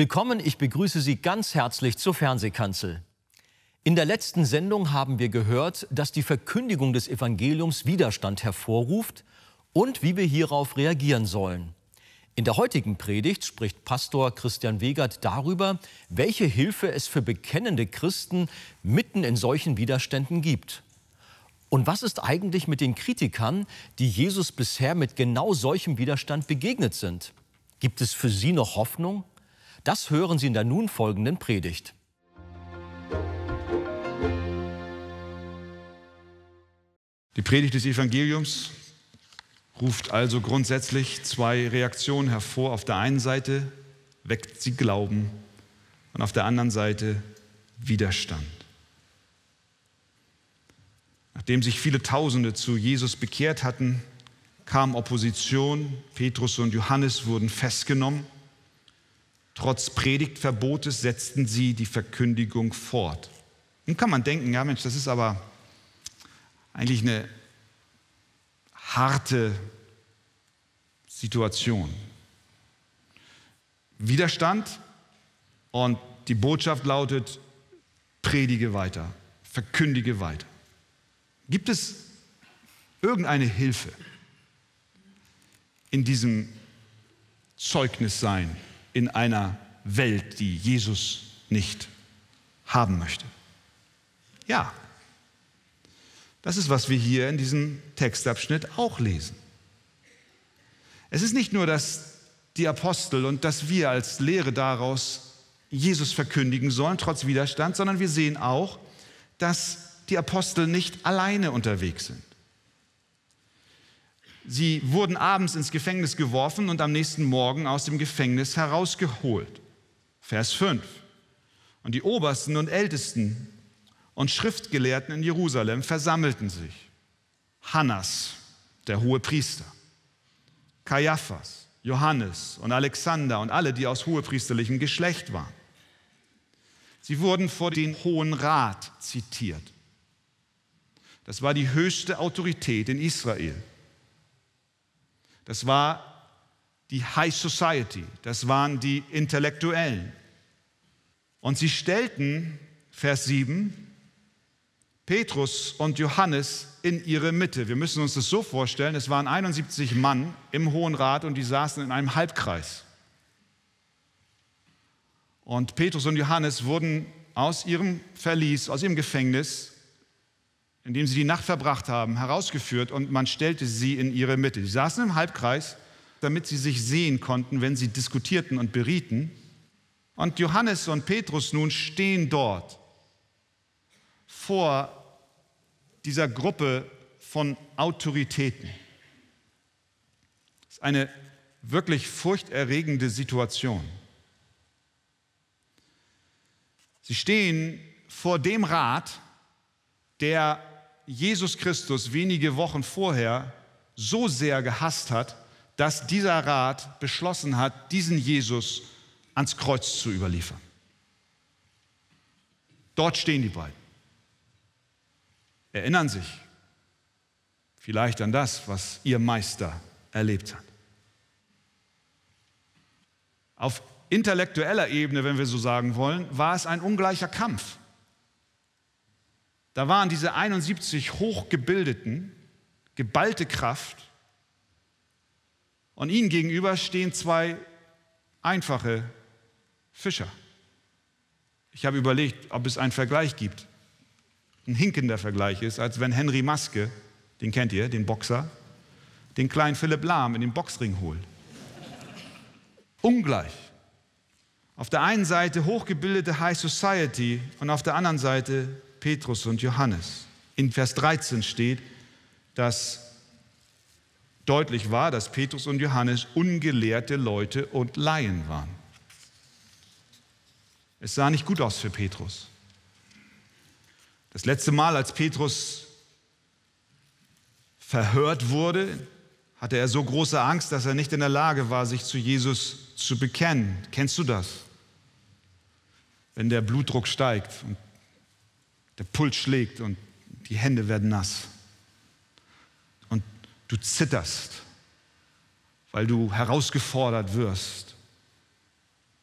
Willkommen, ich begrüße Sie ganz herzlich zur Fernsehkanzel. In der letzten Sendung haben wir gehört, dass die Verkündigung des Evangeliums Widerstand hervorruft und wie wir hierauf reagieren sollen. In der heutigen Predigt spricht Pastor Christian Wegert darüber, welche Hilfe es für bekennende Christen mitten in solchen Widerständen gibt. Und was ist eigentlich mit den Kritikern, die Jesus bisher mit genau solchem Widerstand begegnet sind? Gibt es für sie noch Hoffnung? Das hören Sie in der nun folgenden Predigt. Die Predigt des Evangeliums ruft also grundsätzlich zwei Reaktionen hervor. Auf der einen Seite weckt sie Glauben und auf der anderen Seite Widerstand. Nachdem sich viele Tausende zu Jesus bekehrt hatten, kam Opposition. Petrus und Johannes wurden festgenommen. Trotz Predigtverbotes setzten sie die Verkündigung fort. Nun kann man denken, ja Mensch, das ist aber eigentlich eine harte Situation. Widerstand und die Botschaft lautet, predige weiter, verkündige weiter. Gibt es irgendeine Hilfe in diesem Zeugnissein in einer Welt, die Jesus nicht haben möchte. Ja, das ist, was wir hier in diesem Textabschnitt auch lesen. Es ist nicht nur, dass die Apostel und dass wir als Lehre daraus Jesus verkündigen sollen, trotz Widerstand, sondern wir sehen auch, dass die Apostel nicht alleine unterwegs sind. Sie wurden abends ins Gefängnis geworfen und am nächsten Morgen aus dem Gefängnis herausgeholt. Vers 5. Und die Obersten und Ältesten und Schriftgelehrten in Jerusalem versammelten sich. Hannas, der hohe Priester, Kaiaphas, Johannes und Alexander und alle, die aus hohepriesterlichem Geschlecht waren. Sie wurden vor den Hohen Rat zitiert. Das war die höchste Autorität in Israel. Das war die High Society, das waren die Intellektuellen. Und sie stellten, Vers 7, Petrus und Johannes in ihre Mitte. Wir müssen uns das so vorstellen, es waren 71 Mann im Hohen Rat und die saßen in einem Halbkreis. Und Petrus und Johannes wurden aus ihrem Verlies, aus ihrem Gefängnis in dem sie die Nacht verbracht haben, herausgeführt und man stellte sie in ihre Mitte. Sie saßen im Halbkreis, damit sie sich sehen konnten, wenn sie diskutierten und berieten. Und Johannes und Petrus nun stehen dort vor dieser Gruppe von Autoritäten. Das ist eine wirklich furchterregende Situation. Sie stehen vor dem Rat, der Jesus Christus wenige Wochen vorher so sehr gehasst hat, dass dieser Rat beschlossen hat, diesen Jesus ans Kreuz zu überliefern. Dort stehen die beiden. Erinnern sich vielleicht an das, was ihr Meister erlebt hat. Auf intellektueller Ebene, wenn wir so sagen wollen, war es ein ungleicher Kampf. Da waren diese 71 hochgebildeten, geballte Kraft und ihnen gegenüber stehen zwei einfache Fischer. Ich habe überlegt, ob es einen Vergleich gibt. Ein hinkender Vergleich ist, als wenn Henry Maske, den kennt ihr, den Boxer, den kleinen Philipp Lahm in den Boxring holt. Ungleich. Auf der einen Seite hochgebildete High Society und auf der anderen Seite Petrus und Johannes. In Vers 13 steht, dass deutlich war, dass Petrus und Johannes ungelehrte Leute und Laien waren. Es sah nicht gut aus für Petrus. Das letzte Mal, als Petrus verhört wurde, hatte er so große Angst, dass er nicht in der Lage war, sich zu Jesus zu bekennen. Kennst du das? Wenn der Blutdruck steigt und der Puls schlägt und die Hände werden nass. Und du zitterst, weil du herausgefordert wirst.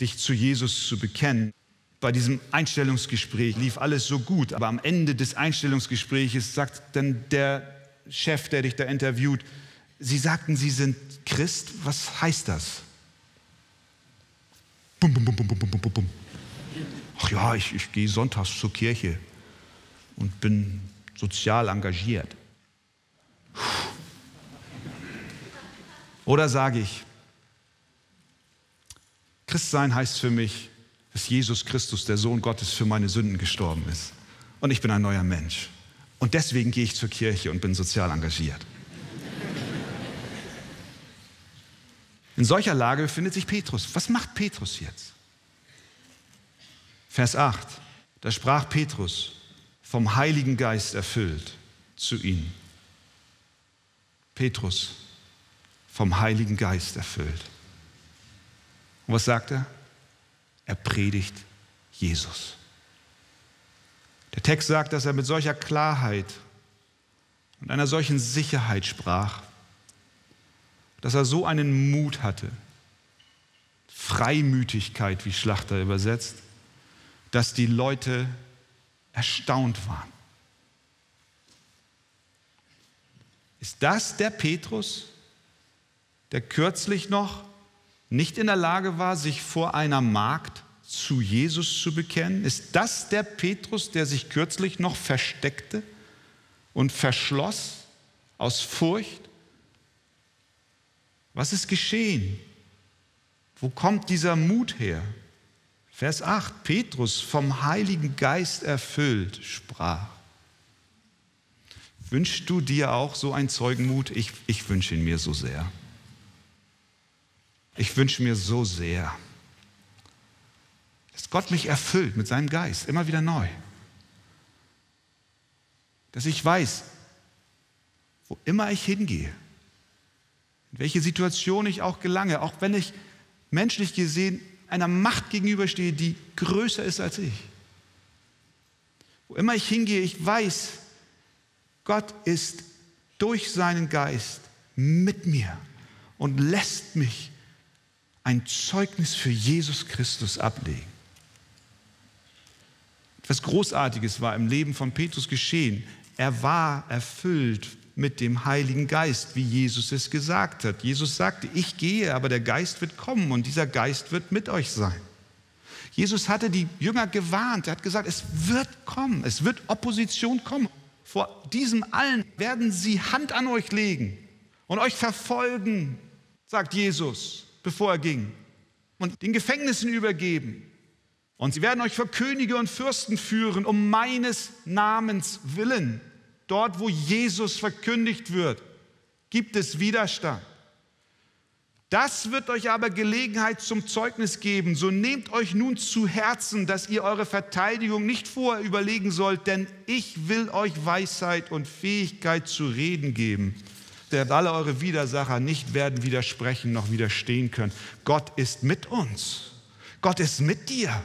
dich zu Jesus zu bekennen. Bei diesem Einstellungsgespräch lief alles so gut, aber am Ende des Einstellungsgespräches sagt dann der Chef, der dich da interviewt, Sie sagten, Sie sind Christ, was heißt das? Bum, bum, bum, bum, bum, bum, bum. Ach ja, ich, ich gehe sonntags zur Kirche und bin sozial engagiert. Oder sage ich, Christsein heißt für mich, dass Jesus Christus, der Sohn Gottes, für meine Sünden gestorben ist. Und ich bin ein neuer Mensch. Und deswegen gehe ich zur Kirche und bin sozial engagiert. In solcher Lage befindet sich Petrus. Was macht Petrus jetzt? Vers 8. Da sprach Petrus, vom Heiligen Geist erfüllt, zu ihnen. Petrus, vom Heiligen Geist erfüllt. Und was sagt er? Er predigt Jesus. Der Text sagt, dass er mit solcher Klarheit und einer solchen Sicherheit sprach, dass er so einen Mut hatte, Freimütigkeit, wie Schlachter übersetzt, dass die Leute erstaunt waren. Ist das der Petrus, der kürzlich noch nicht in der Lage war, sich vor einer Magd zu Jesus zu bekennen? Ist das der Petrus, der sich kürzlich noch versteckte und verschloss aus Furcht? Was ist geschehen? Wo kommt dieser Mut her? Vers 8, Petrus vom Heiligen Geist erfüllt sprach. Wünschst du dir auch so einen Zeugenmut? Ich, ich wünsche ihn mir so sehr. Ich wünsche mir so sehr, dass Gott mich erfüllt mit seinem Geist, immer wieder neu. Dass ich weiß, wo immer ich hingehe, in welche Situation ich auch gelange, auch wenn ich menschlich gesehen einer Macht gegenüberstehe, die größer ist als ich. Wo immer ich hingehe, ich weiß, Gott ist durch seinen Geist mit mir und lässt mich ein Zeugnis für Jesus Christus ablegen. Etwas Großartiges war im Leben von Petrus geschehen. Er war erfüllt mit dem Heiligen Geist, wie Jesus es gesagt hat. Jesus sagte, ich gehe, aber der Geist wird kommen und dieser Geist wird mit euch sein. Jesus hatte die Jünger gewarnt, er hat gesagt, es wird kommen, es wird Opposition kommen. Vor diesem allen werden sie Hand an euch legen und euch verfolgen, sagt Jesus, bevor er ging, und den Gefängnissen übergeben. Und sie werden euch vor Könige und Fürsten führen, um meines Namens willen. Dort, wo Jesus verkündigt wird, gibt es Widerstand. Das wird euch aber Gelegenheit zum Zeugnis geben. So nehmt euch nun zu Herzen, dass ihr eure Verteidigung nicht vorher überlegen sollt, denn ich will euch Weisheit und Fähigkeit zu reden geben, der alle eure Widersacher nicht werden widersprechen noch widerstehen können. Gott ist mit uns. Gott ist mit dir,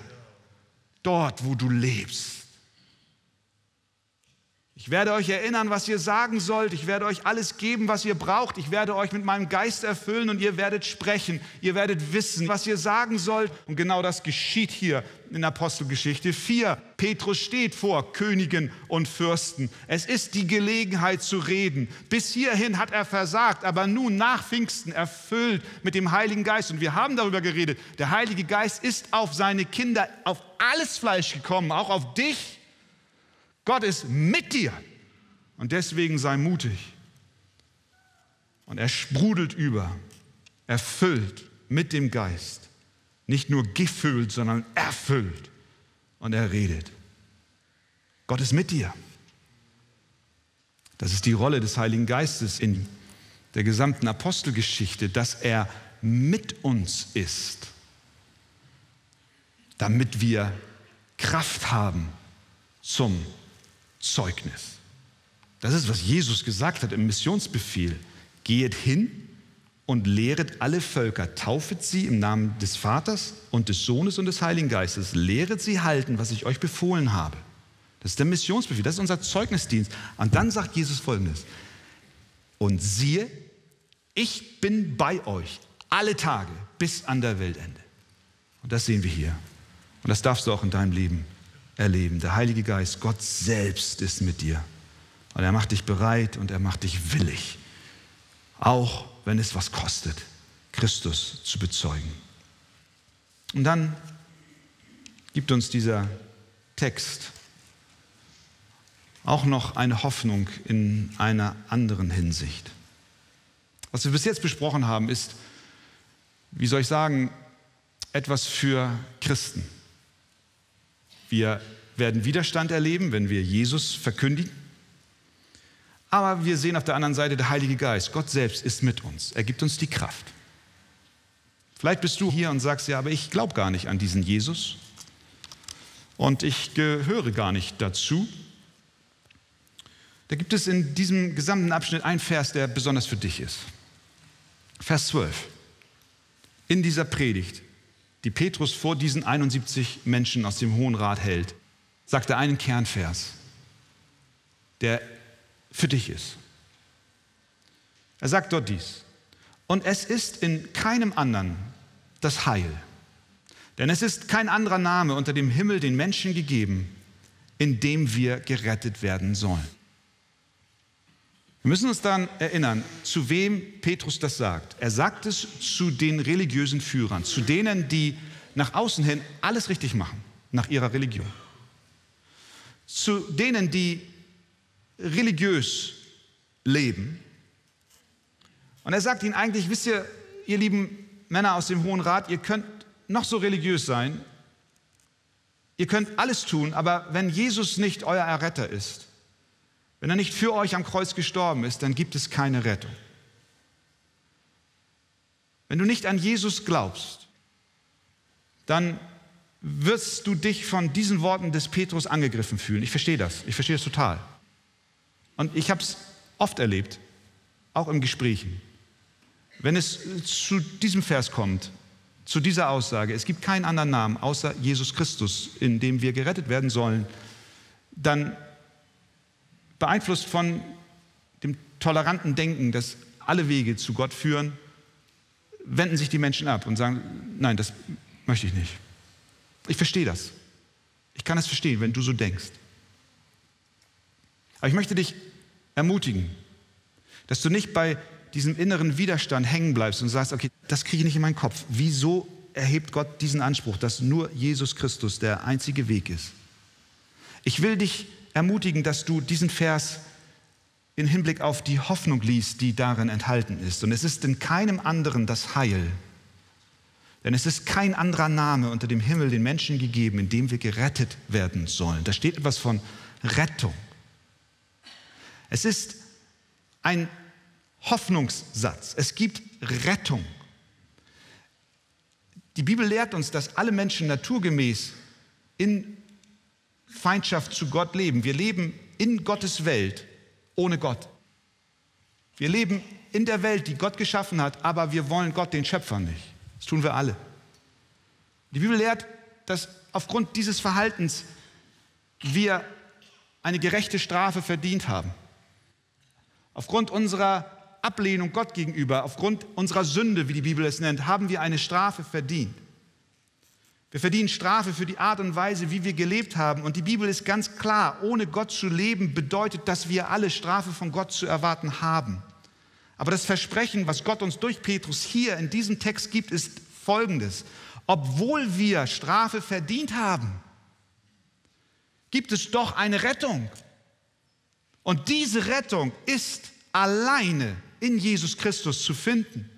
dort, wo du lebst. Ich werde euch erinnern, was ihr sagen sollt. Ich werde euch alles geben, was ihr braucht. Ich werde euch mit meinem Geist erfüllen und ihr werdet sprechen. Ihr werdet wissen, was ihr sagen sollt. Und genau das geschieht hier in Apostelgeschichte 4. Petrus steht vor Königen und Fürsten. Es ist die Gelegenheit zu reden. Bis hierhin hat er versagt, aber nun nach Pfingsten erfüllt mit dem Heiligen Geist. Und wir haben darüber geredet. Der Heilige Geist ist auf seine Kinder, auf alles Fleisch gekommen, auch auf dich Gott ist mit dir und deswegen sei mutig. Und er sprudelt über, erfüllt mit dem Geist. Nicht nur gefüllt, sondern erfüllt. Und er redet. Gott ist mit dir. Das ist die Rolle des Heiligen Geistes in der gesamten Apostelgeschichte, dass er mit uns ist, damit wir Kraft haben zum Zeugnis. Das ist, was Jesus gesagt hat im Missionsbefehl. Geht hin und lehret alle Völker, taufet sie im Namen des Vaters und des Sohnes und des Heiligen Geistes, lehret sie halten, was ich euch befohlen habe. Das ist der Missionsbefehl, das ist unser Zeugnisdienst. Und dann sagt Jesus folgendes, und siehe, ich bin bei euch alle Tage bis an der Weltende. Und das sehen wir hier. Und das darfst du auch in deinem Leben erleben. Der Heilige Geist, Gott selbst ist mit dir. Und er macht dich bereit und er macht dich willig. Auch wenn es was kostet, Christus zu bezeugen. Und dann gibt uns dieser Text auch noch eine Hoffnung in einer anderen Hinsicht. Was wir bis jetzt besprochen haben, ist, wie soll ich sagen, etwas für Christen. Wir werden Widerstand erleben, wenn wir Jesus verkündigen. Aber wir sehen auf der anderen Seite der Heilige Geist. Gott selbst ist mit uns. Er gibt uns die Kraft. Vielleicht bist du hier und sagst, ja, aber ich glaube gar nicht an diesen Jesus und ich gehöre gar nicht dazu. Da gibt es in diesem gesamten Abschnitt einen Vers, der besonders für dich ist. Vers 12. In dieser Predigt, die Petrus vor diesen 71 Menschen aus dem Hohen Rat hält, sagt er einen Kernvers, der für dich ist. Er sagt dort dies. Und es ist in keinem anderen das Heil. Denn es ist kein anderer Name unter dem Himmel den Menschen gegeben, in dem wir gerettet werden sollen. Wir müssen uns daran erinnern, zu wem Petrus das sagt. Er sagt es zu den religiösen Führern, zu denen, die nach außen hin alles richtig machen, nach ihrer Religion. Zu denen, die religiös leben. Und er sagt ihnen eigentlich, wisst ihr, ihr lieben Männer aus dem Hohen Rat, ihr könnt noch so religiös sein, ihr könnt alles tun, aber wenn Jesus nicht euer Erretter ist, wenn er nicht für euch am Kreuz gestorben ist, dann gibt es keine Rettung. Wenn du nicht an Jesus glaubst, dann wirst du dich von diesen Worten des Petrus angegriffen fühlen. Ich verstehe das, ich verstehe das total. Und ich habe es oft erlebt, auch im Gesprächen. Wenn es zu diesem Vers kommt, zu dieser Aussage, es gibt keinen anderen Namen außer Jesus Christus, in dem wir gerettet werden sollen, dann beeinflusst von dem toleranten Denken, dass alle Wege zu Gott führen, wenden sich die Menschen ab und sagen, nein, das möchte ich nicht. Ich verstehe das. Ich kann es verstehen, wenn du so denkst. Aber ich möchte dich ermutigen, dass du nicht bei diesem inneren Widerstand hängen bleibst und sagst, okay, das kriege ich nicht in meinen Kopf. Wieso erhebt Gott diesen Anspruch, dass nur Jesus Christus der einzige Weg ist? Ich will dich ermutigen, dass du diesen Vers in Hinblick auf die Hoffnung liest, die darin enthalten ist. Und es ist in keinem anderen das Heil. Denn es ist kein anderer Name unter dem Himmel den Menschen gegeben, in dem wir gerettet werden sollen. Da steht etwas von Rettung. Es ist ein Hoffnungssatz. Es gibt Rettung. Die Bibel lehrt uns, dass alle Menschen naturgemäß in Feindschaft zu Gott leben. Wir leben in Gottes Welt ohne Gott. Wir leben in der Welt, die Gott geschaffen hat, aber wir wollen Gott, den Schöpfer, nicht. Das tun wir alle. Die Bibel lehrt, dass aufgrund dieses Verhaltens wir eine gerechte Strafe verdient haben. Aufgrund unserer Ablehnung Gott gegenüber, aufgrund unserer Sünde, wie die Bibel es nennt, haben wir eine Strafe verdient. Wir verdienen Strafe für die Art und Weise, wie wir gelebt haben. Und die Bibel ist ganz klar, ohne Gott zu leben bedeutet, dass wir alle Strafe von Gott zu erwarten haben. Aber das Versprechen, was Gott uns durch Petrus hier in diesem Text gibt, ist folgendes. Obwohl wir Strafe verdient haben, gibt es doch eine Rettung. Und diese Rettung ist alleine in Jesus Christus zu finden.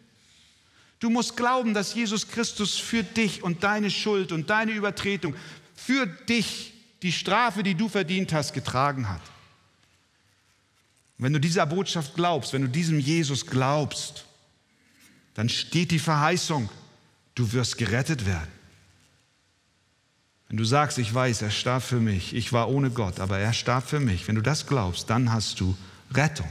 Du musst glauben, dass Jesus Christus für dich und deine Schuld und deine Übertretung, für dich die Strafe, die du verdient hast, getragen hat. wenn du dieser Botschaft glaubst, wenn du diesem Jesus glaubst, dann steht die Verheißung, du wirst gerettet werden. Wenn du sagst, ich weiß, er starb für mich, ich war ohne Gott, aber er starb für mich, wenn du das glaubst, dann hast du Rettung.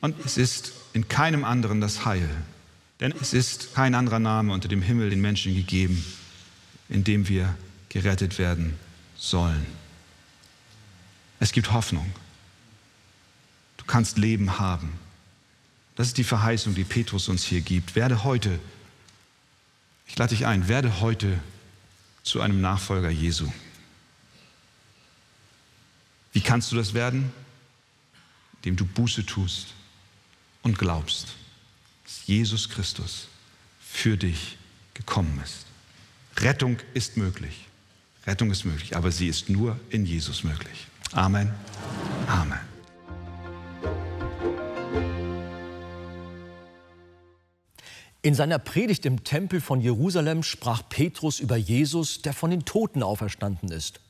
Und es ist in keinem anderen das Heil. Denn es ist kein anderer Name unter dem Himmel den Menschen gegeben, in dem wir gerettet werden sollen. Es gibt Hoffnung. Du kannst Leben haben. Das ist die Verheißung, die Petrus uns hier gibt. Werde heute Ich lade dich ein, werde heute zu einem Nachfolger Jesu. Wie kannst du das werden? Indem du Buße tust und glaubst, dass Jesus Christus für dich gekommen ist. Rettung ist möglich. Rettung ist möglich, aber sie ist nur in Jesus möglich. Amen. Amen. In seiner Predigt im Tempel von Jerusalem sprach Petrus über Jesus, der von den Toten auferstanden ist.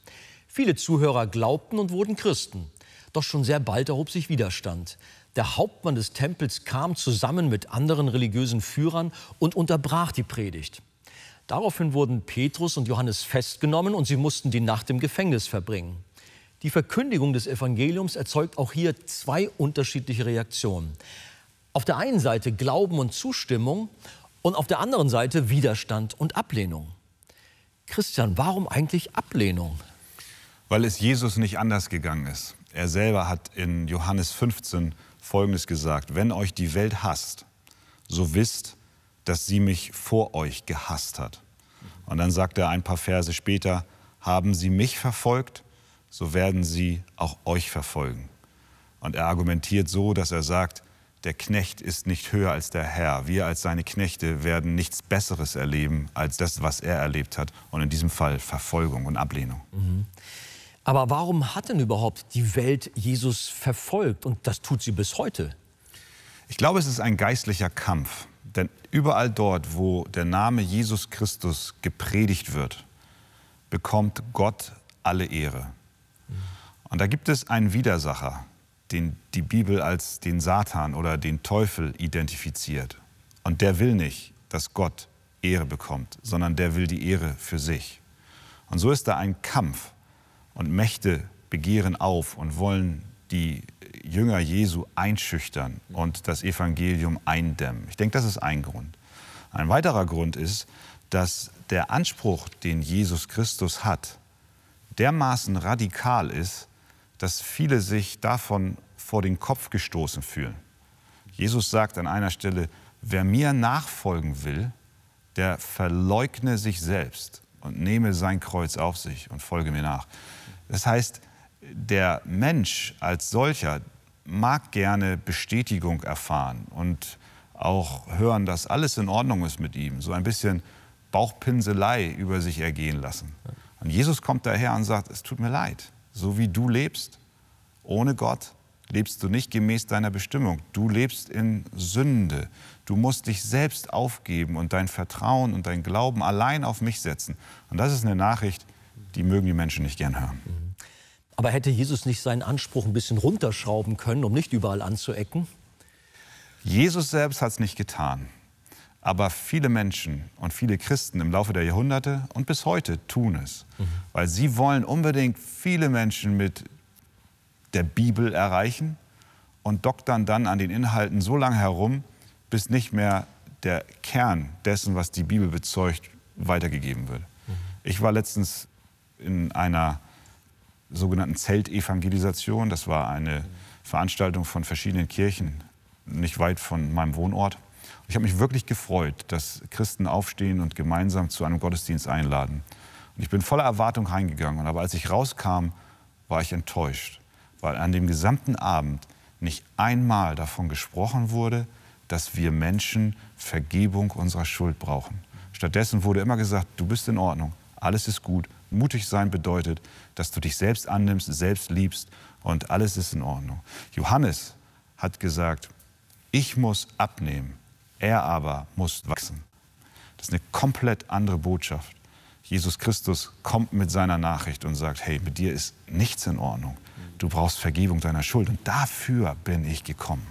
Viele Zuhörer glaubten und wurden Christen. Doch schon sehr bald erhob sich Widerstand. Der Hauptmann des Tempels kam zusammen mit anderen religiösen Führern und unterbrach die Predigt. Daraufhin wurden Petrus und Johannes festgenommen und sie mussten die Nacht im Gefängnis verbringen. Die Verkündigung des Evangeliums erzeugt auch hier zwei unterschiedliche Reaktionen. Auf der einen Seite Glauben und Zustimmung und auf der anderen Seite Widerstand und Ablehnung. Christian, warum eigentlich Ablehnung? Weil es Jesus nicht anders gegangen ist. Er selber hat in Johannes 15 Folgendes gesagt, wenn euch die Welt hasst, so wisst, dass sie mich vor euch gehasst hat. Und dann sagt er ein paar Verse später, haben sie mich verfolgt, so werden sie auch euch verfolgen. Und er argumentiert so, dass er sagt, der Knecht ist nicht höher als der Herr. Wir als seine Knechte werden nichts Besseres erleben als das, was er erlebt hat. Und in diesem Fall Verfolgung und Ablehnung. Mhm. Aber warum hat denn überhaupt die Welt Jesus verfolgt? Und das tut sie bis heute. Ich glaube, es ist ein geistlicher Kampf. Denn überall dort, wo der Name Jesus Christus gepredigt wird, bekommt Gott alle Ehre. Und da gibt es einen Widersacher, den die Bibel als den Satan oder den Teufel identifiziert. Und der will nicht, dass Gott Ehre bekommt, sondern der will die Ehre für sich. Und so ist da ein Kampf und Mächte begehren auf und wollen die Jünger Jesu einschüchtern und das Evangelium eindämmen. Ich denke, das ist ein Grund. Ein weiterer Grund ist, dass der Anspruch, den Jesus Christus hat, dermaßen radikal ist, dass viele sich davon vor den Kopf gestoßen fühlen. Jesus sagt an einer Stelle, wer mir nachfolgen will, der verleugne sich selbst und nehme sein Kreuz auf sich und folge mir nach. Das heißt, der Mensch als solcher mag gerne Bestätigung erfahren und auch hören, dass alles in Ordnung ist mit ihm, so ein bisschen Bauchpinselei über sich ergehen lassen. Und Jesus kommt daher und sagt, es tut mir leid, so wie du lebst, ohne Gott, lebst du nicht gemäß deiner Bestimmung. Du lebst in Sünde. Du musst dich selbst aufgeben und dein Vertrauen und dein Glauben allein auf mich setzen. Und das ist eine Nachricht, die mögen die Menschen nicht gern hören. Aber hätte Jesus nicht seinen Anspruch ein bisschen runterschrauben können, um nicht überall anzuecken? Jesus selbst hat es nicht getan. Aber viele Menschen und viele Christen im Laufe der Jahrhunderte und bis heute tun es, mhm. weil sie wollen unbedingt viele Menschen mit der Bibel erreichen und doktern dann an den Inhalten so lange herum, bis nicht mehr der Kern dessen, was die Bibel bezeugt, weitergegeben wird. Mhm. Ich war letztens in einer sogenannten Zeltevangelisation. Das war eine Veranstaltung von verschiedenen Kirchen, nicht weit von meinem Wohnort. Ich habe mich wirklich gefreut, dass Christen aufstehen und gemeinsam zu einem Gottesdienst einladen. Und ich bin voller Erwartung reingegangen. Aber als ich rauskam, war ich enttäuscht weil an dem gesamten Abend nicht einmal davon gesprochen wurde, dass wir Menschen Vergebung unserer Schuld brauchen. Stattdessen wurde immer gesagt, du bist in Ordnung, alles ist gut. Mutig sein bedeutet, dass du dich selbst annimmst, selbst liebst und alles ist in Ordnung. Johannes hat gesagt, ich muss abnehmen, er aber muss wachsen. Das ist eine komplett andere Botschaft. Jesus Christus kommt mit seiner Nachricht und sagt, hey, mit dir ist nichts in Ordnung du brauchst Vergebung deiner Schuld. Und dafür bin ich gekommen.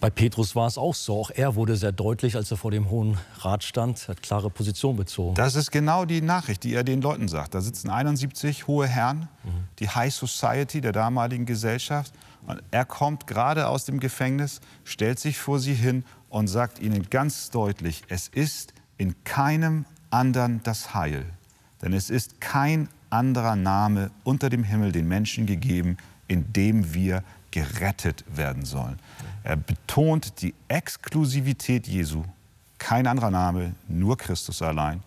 Bei Petrus war es auch so. Auch er wurde sehr deutlich, als er vor dem Hohen Rat stand, hat klare Position bezogen. Das ist genau die Nachricht, die er den Leuten sagt. Da sitzen 71 hohe Herren, die High Society der damaligen Gesellschaft. Und er kommt gerade aus dem Gefängnis, stellt sich vor sie hin und sagt ihnen ganz deutlich, es ist in keinem anderen das Heil. Denn es ist kein anderer Name unter dem Himmel den Menschen gegeben, in dem wir gerettet werden sollen. Er betont die Exklusivität Jesu Kein anderer Name, nur Christus allein.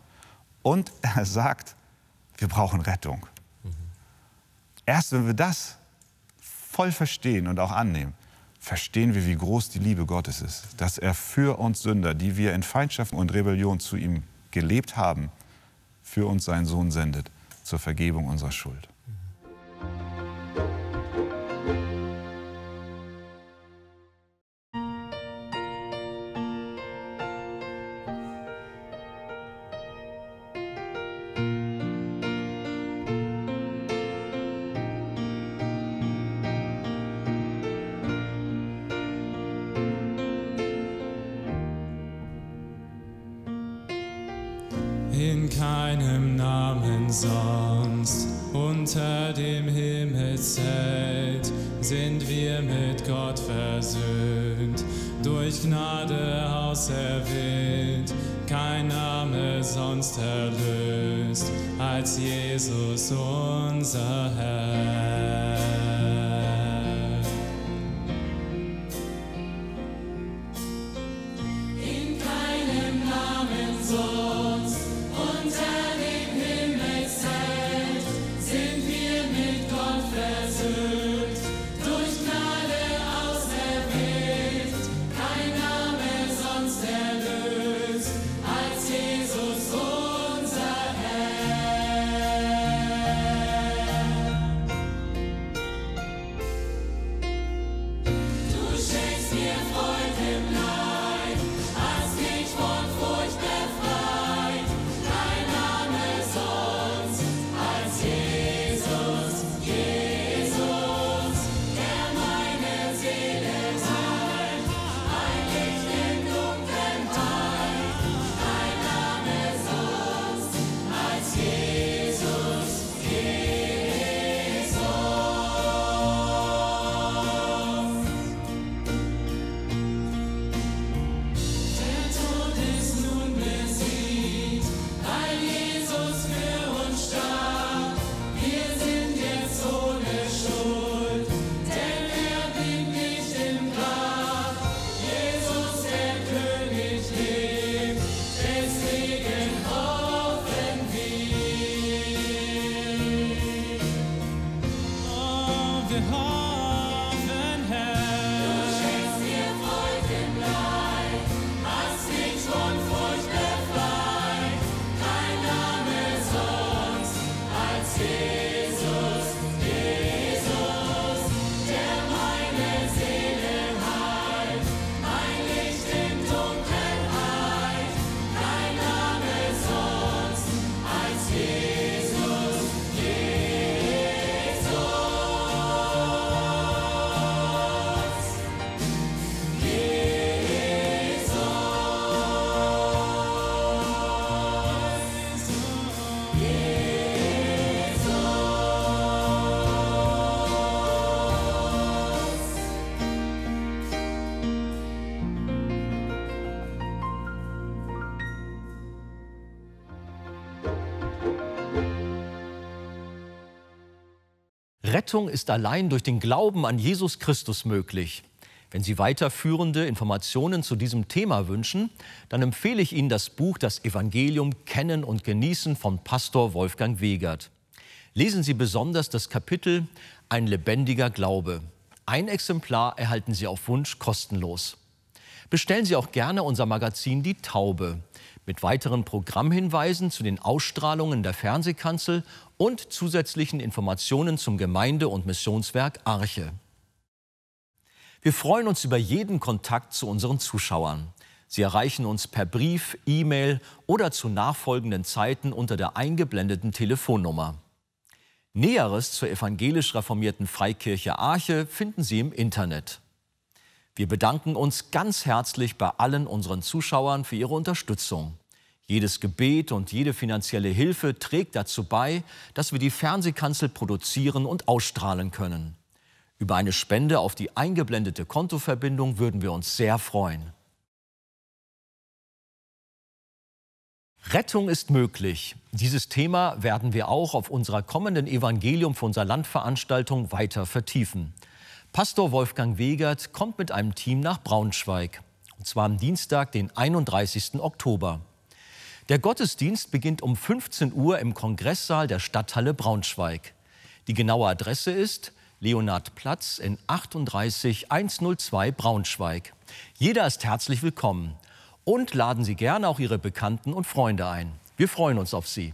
Und er sagt, wir brauchen Rettung. Erst wenn wir das voll verstehen und auch annehmen, verstehen wir, wie groß die Liebe Gottes ist. Dass er für uns Sünder, die wir in Feindschaft und Rebellion zu ihm gelebt haben, für uns seinen Sohn sendet zur Vergebung unserer Schuld. sind wir mit Gott versöhnt, durch Gnade auserwählt, kein Name sonst erlöst, als Jesus unser Herr. Rettung ist allein durch den Glauben an Jesus Christus möglich. Wenn Sie weiterführende Informationen zu diesem Thema wünschen, dann empfehle ich Ihnen das Buch Das Evangelium Kennen und Genießen von Pastor Wolfgang Wegert. Lesen Sie besonders das Kapitel Ein lebendiger Glaube. Ein Exemplar erhalten Sie auf Wunsch kostenlos. Bestellen Sie auch gerne unser Magazin Die Taube mit weiteren Programmhinweisen zu den Ausstrahlungen der Fernsehkanzel und zusätzlichen Informationen zum Gemeinde- und Missionswerk Arche. Wir freuen uns über jeden Kontakt zu unseren Zuschauern. Sie erreichen uns per Brief, E-Mail oder zu nachfolgenden Zeiten unter der eingeblendeten Telefonnummer. Näheres zur evangelisch reformierten Freikirche Arche finden Sie im Internet. Wir bedanken uns ganz herzlich bei allen unseren Zuschauern für ihre Unterstützung. Jedes Gebet und jede finanzielle Hilfe trägt dazu bei, dass wir die Fernsehkanzel produzieren und ausstrahlen können. Über eine Spende auf die eingeblendete Kontoverbindung würden wir uns sehr freuen. Rettung ist möglich. Dieses Thema werden wir auch auf unserer kommenden Evangelium für unser Landveranstaltung weiter vertiefen. Pastor Wolfgang Wegert kommt mit einem Team nach Braunschweig. und zwar am Dienstag, den 31. Oktober. Der Gottesdienst beginnt um 15 Uhr im Kongresssaal der Stadthalle Braunschweig. Die genaue Adresse ist Leonardplatz in 38102 Braunschweig. Jeder ist herzlich willkommen und laden Sie gerne auch Ihre Bekannten und Freunde ein. Wir freuen uns auf Sie.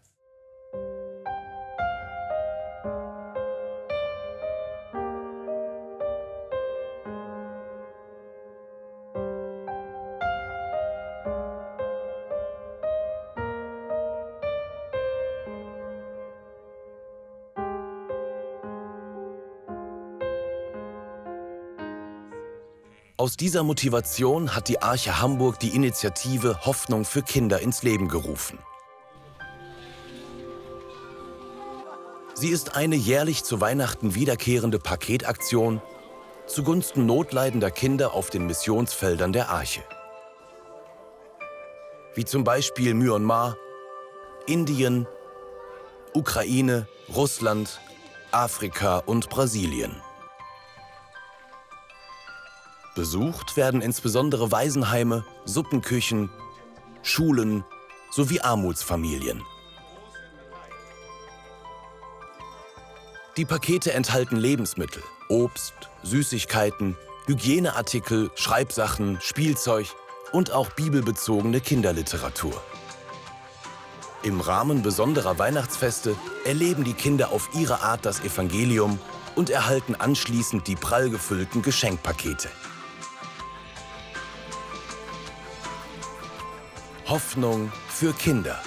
Aus dieser Motivation hat die Arche Hamburg die Initiative Hoffnung für Kinder ins Leben gerufen. Sie ist eine jährlich zu Weihnachten wiederkehrende Paketaktion zugunsten notleidender Kinder auf den Missionsfeldern der Arche. Wie zum Beispiel Myanmar, Indien, Ukraine, Russland, Afrika und Brasilien. Besucht werden insbesondere Waisenheime, Suppenküchen, Schulen sowie Armutsfamilien. Die Pakete enthalten Lebensmittel, Obst, Süßigkeiten, Hygieneartikel, Schreibsachen, Spielzeug und auch bibelbezogene Kinderliteratur. Im Rahmen besonderer Weihnachtsfeste erleben die Kinder auf ihre Art das Evangelium und erhalten anschließend die prall gefüllten Geschenkpakete. Hoffnung für Kinder.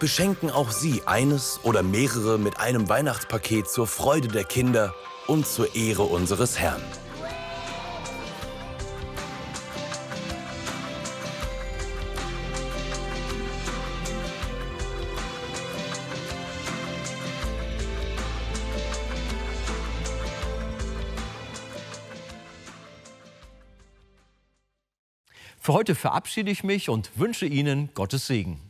Beschenken auch Sie eines oder mehrere mit einem Weihnachtspaket zur Freude der Kinder und zur Ehre unseres Herrn. Für heute verabschiede ich mich und wünsche Ihnen Gottes Segen.